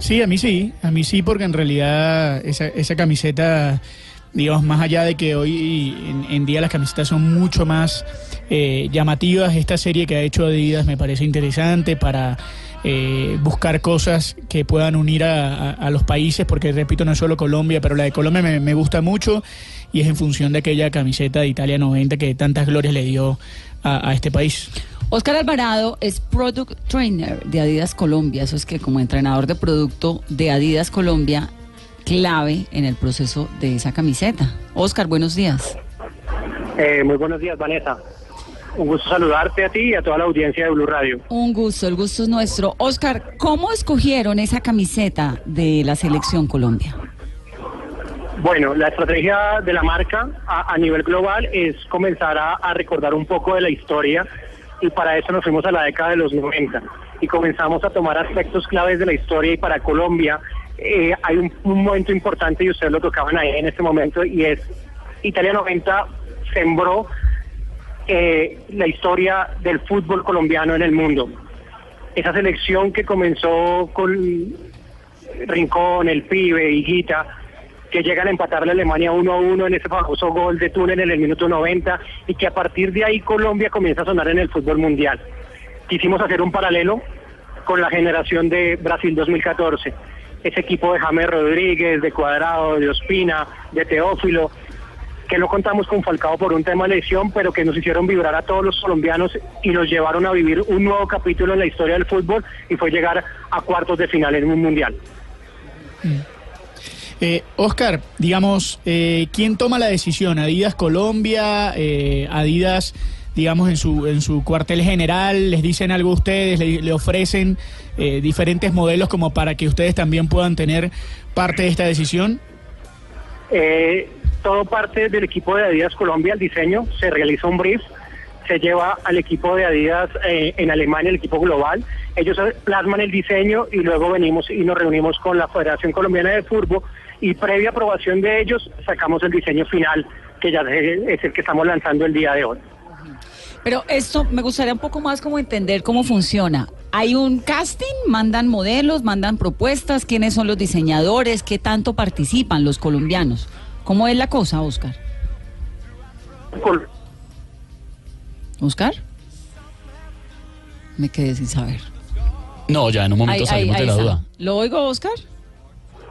Sí, a mí sí, a mí sí, porque en realidad esa, esa camiseta, digamos, más allá de que hoy en, día las camisetas son mucho más eh, llamativas, esta serie que ha hecho Adidas me parece interesante para eh, buscar cosas que puedan unir a, los países, porque repito, no es solo Colombia, pero la de Colombia me gusta mucho y es en función de aquella camiseta de Italia 90 que tantas glorias le dio a, a este país. Oscar Alvarado es Product Trainer de Adidas Colombia. Eso es que como entrenador de producto de Adidas Colombia, clave en el proceso de esa camiseta. Oscar, buenos días. Eh, muy buenos días, Vanessa. Un gusto saludarte a ti y a toda la audiencia de Blue Radio. Un gusto, el gusto es nuestro. Oscar, ¿cómo escogieron esa camiseta de la selección Colombia? Bueno, la estrategia de la marca a, nivel global es comenzar a, recordar un poco de la historia y para eso nos fuimos a la década de los 90 y comenzamos a tomar aspectos claves de la historia y para Colombia eh, hay un, un momento importante y ustedes lo tocaban ahí en este momento y es Italia 90 sembró eh, la historia del fútbol colombiano en el mundo. Esa selección que comenzó con Rincón, el pibe, Higuita, que llegan a empatarle a Alemania 1 a 1 en ese famoso gol de túnel en el minuto 90 y que a partir de ahí Colombia comienza a sonar en el fútbol mundial. Quisimos hacer un paralelo con la generación de Brasil 2014, ese equipo de James Rodríguez, de Cuadrado, de Ospina, de Teófilo, que no contamos con Falcao por un tema de lesión, pero que nos hicieron vibrar a todos los colombianos y nos llevaron a vivir un nuevo capítulo en la historia del fútbol y fue llegar a cuartos de final en un mundial. Eh, Oscar, digamos, eh, ¿quién toma la decisión? ¿Adidas Colombia? Eh, ¿Adidas, digamos, en su, en su cuartel general? ¿Les dicen algo a ustedes? ¿Le, le ofrecen eh, diferentes modelos como para que ustedes también puedan tener parte de esta decisión? Eh, todo parte del equipo de Adidas Colombia, el diseño, se realiza un brief, se lleva al equipo de Adidas eh, en Alemania, el equipo global, ellos plasman el diseño y luego venimos y nos reunimos con la Federación Colombiana de Fútbol y previa aprobación de ellos sacamos el diseño final que ya es el que estamos lanzando el día de hoy. Pero esto me gustaría un poco más como entender cómo funciona. ¿Hay un casting? ¿Mandan modelos? ¿Mandan propuestas? ¿Quiénes son los diseñadores? ¿Qué tanto participan los colombianos? ¿Cómo es la cosa, Oscar? Col- ¿Oscar? Me quedé sin saber. No, ya en un momento Ahí- salimos ahí de la está. duda. ¿Lo oigo, Oscar?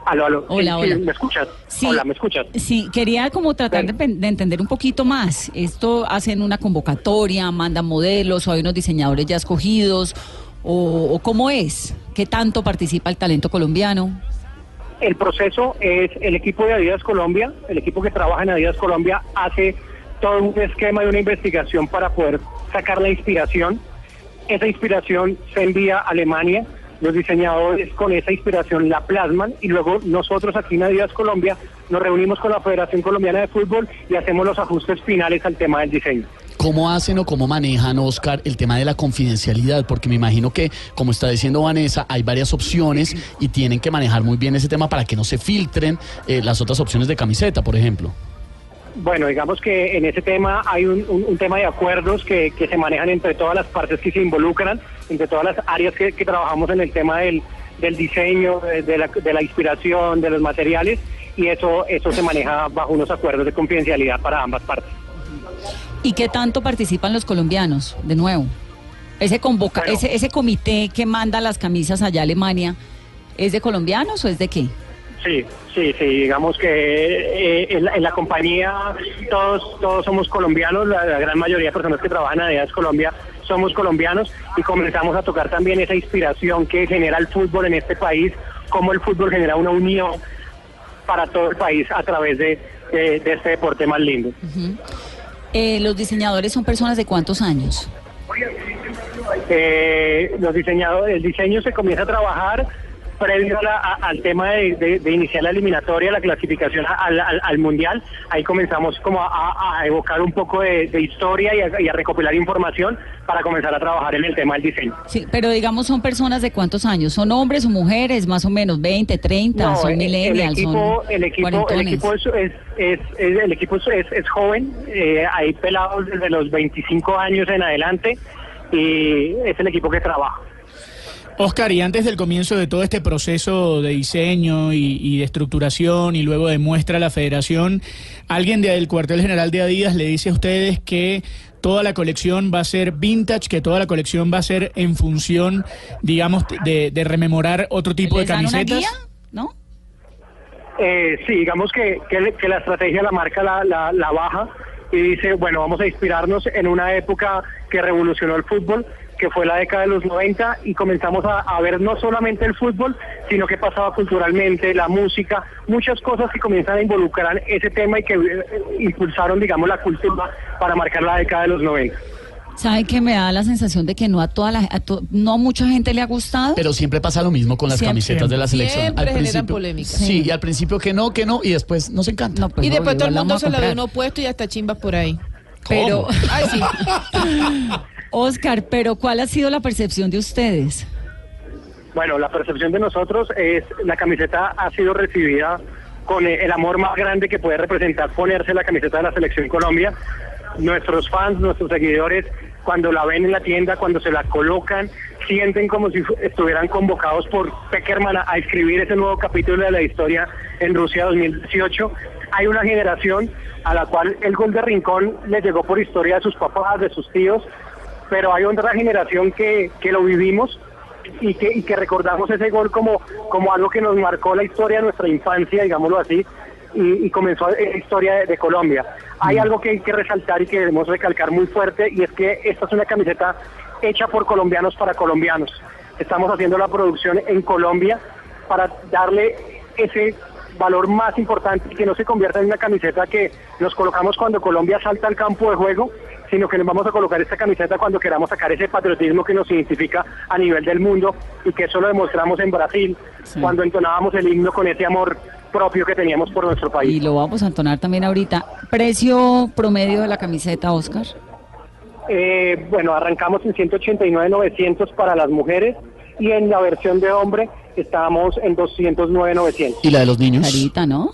Aló, aló. Hola, Sí, sí, hola. ¿Me escuchas? Sí. Hola, ¿me escuchas? Sí, quería como tratar de, de entender un poquito más. Esto hacen una convocatoria, mandan modelos, o hay unos diseñadores ya escogidos, o, o cómo es, qué tanto participa el talento colombiano. El proceso es el equipo de Adidas Colombia, el equipo que trabaja en Adidas Colombia hace todo un esquema y una investigación para poder sacar la inspiración. Esa inspiración se envía a Alemania, los diseñadores con esa inspiración la plasman y luego nosotros aquí en Adidas Colombia nos reunimos con la Federación Colombiana de Fútbol y hacemos los ajustes finales al tema del diseño. ¿Cómo hacen o cómo manejan, Oscar, el tema de la confidencialidad? Porque me imagino que, como está diciendo Vanessa, hay varias opciones y tienen que manejar muy bien ese tema para que no se filtren eh, las otras opciones de camiseta, por ejemplo. Bueno, digamos que en ese tema hay un, un- un tema de acuerdos que, que se manejan entre todas las partes que se involucran, entre todas las áreas que, que trabajamos en el tema del, del diseño, de, la, de la inspiración, de los materiales, y eso, eso se maneja bajo unos acuerdos de confidencialidad para ambas partes. ¿Y qué tanto participan los colombianos? De nuevo, ese convoca, Bueno. ese, ese comité que manda las camisas allá a Alemania, ¿es de colombianos o es de qué? Sí, sí, sí, digamos que eh, en, la, en la compañía todos todos somos colombianos, la, la gran mayoría de personas que trabajan en Adidas Colombia somos colombianos y comenzamos a tocar también esa inspiración que genera el fútbol en este país, cómo el fútbol genera una unión para todo el país a través de, de- de este deporte más lindo. Eh, los diseñadores son personas de cuántos años? Eh, los diseñadores, el diseño se comienza a trabajar previo a la- a- al tema de, de- de iniciar la eliminatoria, la clasificación al, al- al mundial. Ahí comenzamos como a, a- evocar un poco de, de historia y a, y a recopilar información para comenzar a trabajar en el tema del diseño. Sí, pero digamos, ¿son personas de cuántos años? ¿Son hombres o mujeres? Más o menos, 20, 30, No, son el- millennials, el equipo, son el equipo, el equipo es, es, es- el equipo es- es joven, eh, hay pelados desde los 25 años en adelante y es el equipo que trabaja. Oscar, y antes del comienzo de todo este proceso de diseño y, y de estructuración y luego de muestra a la federación, alguien del cuartel general de Adidas le dice a ustedes que toda la colección va a ser vintage, que toda la colección va a ser en función, digamos, de, de rememorar otro tipo de ¿Les dan una camisetas. guía? ¿No? Eh, sí, digamos que, que, que la estrategia de la marca la, la, la baja y dice, bueno, vamos a inspirarnos en una época que revolucionó el fútbol, que fue la década de los 90, y comenzamos a, a ver no solamente el fútbol, sino que pasaba culturalmente, la música, muchas cosas que comienzan a involucrar ese tema y que eh, impulsaron, digamos, la cultura para marcar la década de los 90. ¿Sabe que me da la sensación de que no a toda la, a to- no a mucha gente le ha gustado? Pero siempre pasa lo mismo con las Siempre. camisetas de la selección. Siempre al generan principio, polémica. Sí, Sí. y al principio que no, que no, y después nos encanta. No, pues, y después todo el mundo se la ve comprar. uno puesto y hasta chimbas por ahí. Pero, Ay, sí. Oscar, pero ¿cuál ha sido la percepción de ustedes? Bueno, la percepción de nosotros es la camiseta ha sido recibida con el amor más grande que puede representar ponerse la camiseta de la selección Colombia. Nuestros fans, nuestros seguidores, cuando la ven en la tienda, cuando se la colocan, sienten como si estuvieran convocados por Peckerman a escribir ese nuevo capítulo de la historia en Rusia 2018. Hay una generación a la cual el gol de Rincón le llegó por historia de sus papás, de sus tíos, pero hay otra generación que, que lo vivimos y que, y que recordamos ese gol como, como algo que nos marcó la historia de nuestra infancia, digámoslo así, y, y comenzó la historia de, de Colombia. Hay algo que hay que resaltar y que debemos recalcar muy fuerte, y es que esta es una camiseta hecha por colombianos para colombianos. Estamos haciendo la producción en Colombia para darle ese valor más importante y que no se convierta en una camiseta que nos colocamos cuando Colombia salta al campo de juego, sino que nos vamos a colocar esta camiseta cuando queramos sacar ese patriotismo que nos identifica a nivel del mundo y que eso lo demostramos en Brasil, cuando entonábamos el himno con ese amor propio que teníamos por nuestro país. Y lo vamos a entonar también ahorita. ¿Precio promedio de la camiseta, Oscar? Eh, bueno, arrancamos en 189.900 para las mujeres y en la versión de hombre estamos en 209.900. ¿Y la de los niños? Carita, ¿no?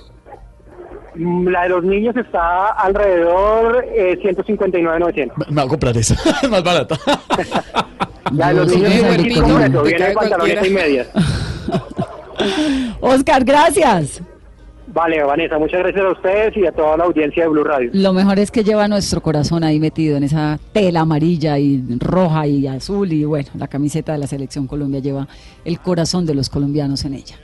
La de los niños está alrededor eh, 159.900. Me voy a comprar esa, es más barata. La de los niños es el completo, viene pantalones y medias. Oscar, gracias. Vale, Vanessa, muchas gracias a ustedes y a toda la audiencia de Blue Radio. Lo mejor es que lleva nuestro corazón ahí metido en esa tela amarilla y roja y azul y bueno, la camiseta de la selección Colombia lleva el corazón de los colombianos en ella.